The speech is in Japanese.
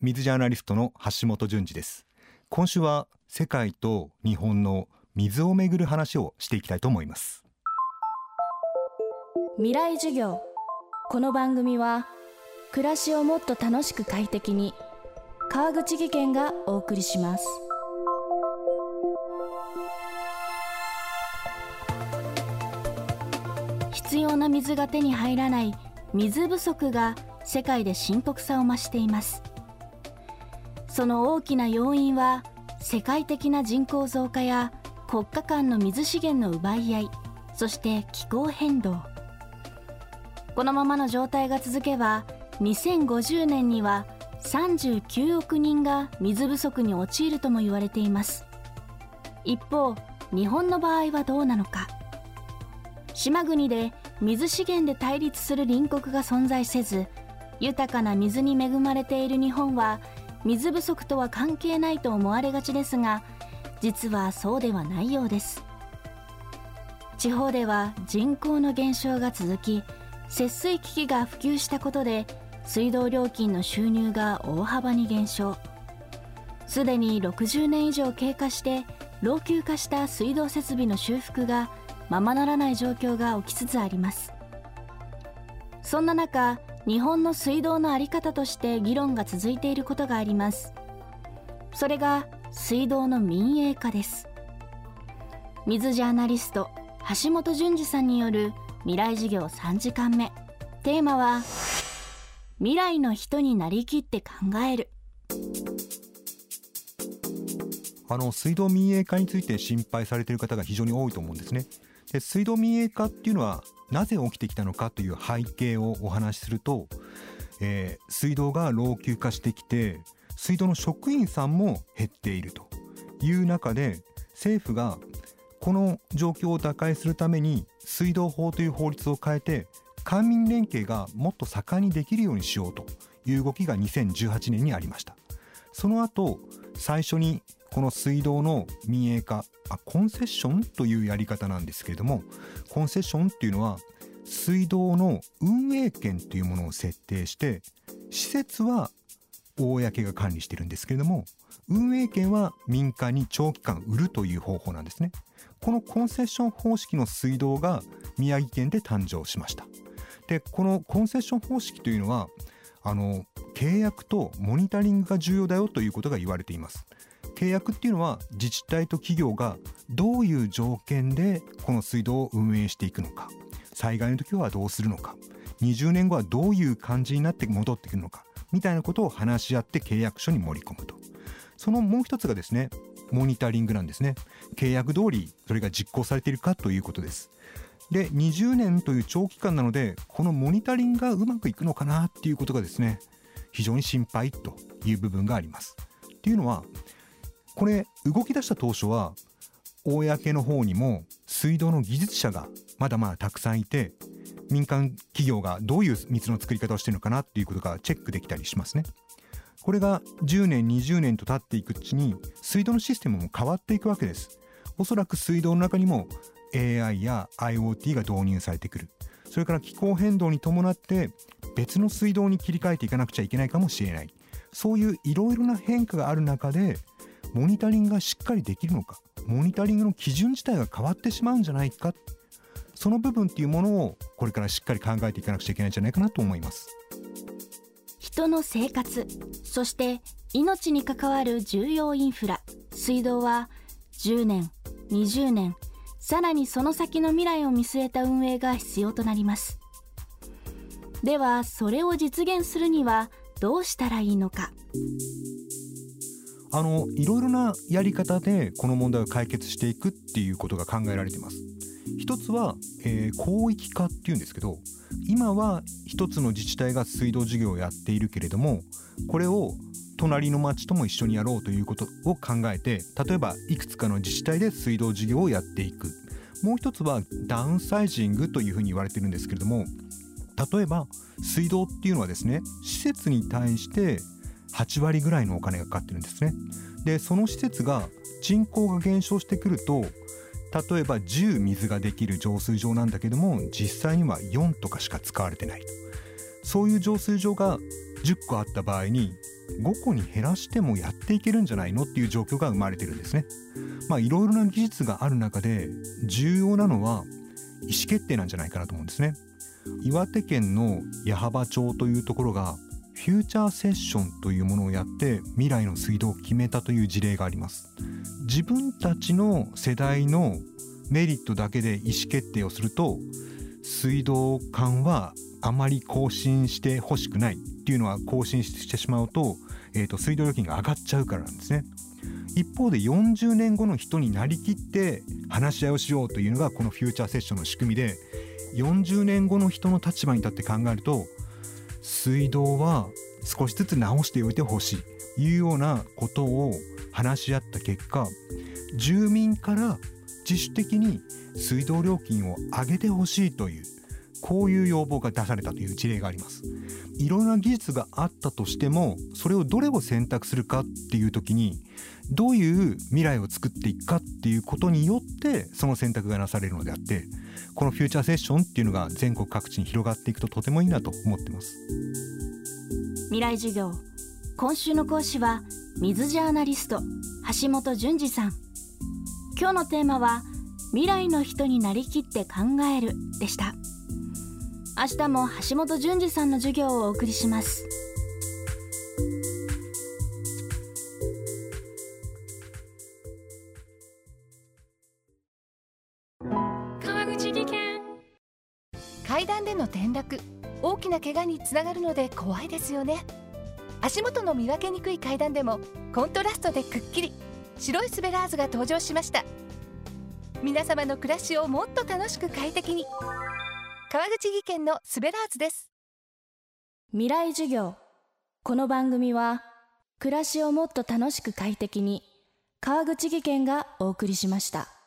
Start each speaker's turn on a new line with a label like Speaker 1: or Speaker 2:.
Speaker 1: 水ジャーナリストの橋本淳二です。今週は世界と日本の水をめぐる話をしていきたいと思います。
Speaker 2: 未来授業。この番組は暮らしをもっと楽しく快適に。川口義賢がお送りします。必要な水が手に入らない水不足が世界で深刻さを増しています。その大きな要因は世界的な人口増加や国家間の水資源の奪い合いそして気候変動。このままの状態が続けば2050年には39億人が水不足に陥るとも言われています。一方日本の場合はどうなのか。島国で水資源で対立する隣国が存在せず豊かな水に恵まれている日本は水不足とは関係ないと思われがちですが実はそうではないようです。地方では人口の減少が続き節水機器が普及したことで水道料金の収入が大幅に減少。すでに60年以上経過して老朽化した水道設備の修復がままならない状況が起きつつあります。そんな中日本の水道の在り方として議論が続いていることがあります。それが水道の民営化です。水ジャーナリスト橋本淳二さんによる未来事業3時間目。テーマは未来の人になりきって考える。
Speaker 1: あの水道民営化について心配されている方が非常に多いと思うんですね。で水道民営化っていうのはなぜ起きてきたのかという背景をお話しすると、えー、水道が老朽化してきて水道の職員さんも減っているという中で政府がこの状況を打開するために水道法という法律を変えて官民連携がもっと盛んにできるようにしようという動きが2018年にありました。その後最初にこの水道の民営化あコンセッションというやり方なんですけれどもコンセッションっていうのは水道の運営権というものを設定して施設は公が管理してるんですけれども運営権は民間に長期間売るという方法なんですね。このコンセッション方式の水道が宮城県で誕生しました。でこのコンセッション方式というのはあの契約とモニタリングが重要だよということが言われています。契約っていうのは自治体と企業がどういう条件でこの水道を運営していくのか災害の時はどうするのか20年後はどういう感じになって戻ってくるのかみたいなことを話し合って契約書に盛り込むと。そのもう一つがですねモニタリングなんですね。契約通りそれが実行されているかということです。で20年という長期間なのでこのモニタリングがうまくいくのかなっていうことがですね非常に心配という部分があります。っていうのはこれ動き出した当初は公の方にも水道の技術者がまだまだたくさんいて民間企業がどういう水の作り方をしてるのかなっていうことがチェックできたりしますね。これが10年20年と経っていくうちに水道のシステムも変わっていくわけです。おそらく水道の中にも AI や IoT が導入されてくる。それから気候変動に伴って別の水道に切り替えていかなくちゃいけないかもしれない。そういういろいろな変化がある中でモニタリングがしっかりできるのかモニタリングの基準自体が変わってしまうんじゃないかその部分っていうものをこれからしっかり考えていかなくちゃいけないんじゃないかなと思います。
Speaker 2: 人の生活そして命に関わる重要インフラ水道は10年20年さらにその先の未来を見据えた運営が必要となります。ではそれを実現するにはどうしたらいいのか。
Speaker 1: あのいろいろなやり方でこの問題を解決していくっていうことが考えられています。一つは、えー、広域化っていうんですけど今は一つの自治体が水道事業をやっているけれどもこれを隣の町とも一緒にやろうということを考えて例えばいくつかの自治体で水道事業をやっていく。もう一つはダウンサイジングというふうに言われてるんですけれども例えば水道っていうのはですね施設に対して8割ぐらいのお金がかかってるんですねでその施設が人口が減少してくると例えば10水ができる浄水場なんだけども実際には4とかしか使われてないとそういう浄水場が10個あった場合に5個に減らしてもやっていけるんじゃないの？っていう状況が生まれてるんですね。まあいろいろな技術がある中で重要なのは意思決定なんじゃないかなと思うんですね。岩手県の矢巾町というところがフューチャーセッションというものをやって未来の水道を決めたという事例があります。自分たちの世代のメリットだけで意思決定をすると水道管はあまり更新してほしくないっていうのは更新してしまうと,、えーと、水道料金が上がっちゃうからなんですね。一方で40年後の人になりきって話し合いをしようというのがこのフューチャーセッションの仕組みで40年後の人の立場に立って考えると水道は少しずつ直しておいてほしい。というようなことを話し合った結果住民から自主的に水道料金を上げてほしいというこういう要望が出されたという事例があります。いろんな技術があったとしてもそれをどれを選択するかっていう時にどういう未来を作っていくかっていうことによってその選択がなされるのであってこのフューチャーセッションっていうのが全国各地に広がっていくととてもいいなと思ってます。
Speaker 2: 未来授業。今週の講師は水ジャーナリスト橋本淳二さん。今日のテーマは未来の人になりきって考えるでした。明日も橋本淳二さんの授業をお送りします。
Speaker 3: 川口技研。階段での転落。大きな怪我につながるので怖いですよね。足元の見分けにくい階段でもコントラストでくっきり。白いスベラーズが登場しました。皆様の暮らしをもっと楽しく快適に川口技研のスベラーズです。
Speaker 2: 未来授業。この番組は暮らしをもっと楽しく快適に川口技研がお送りしました。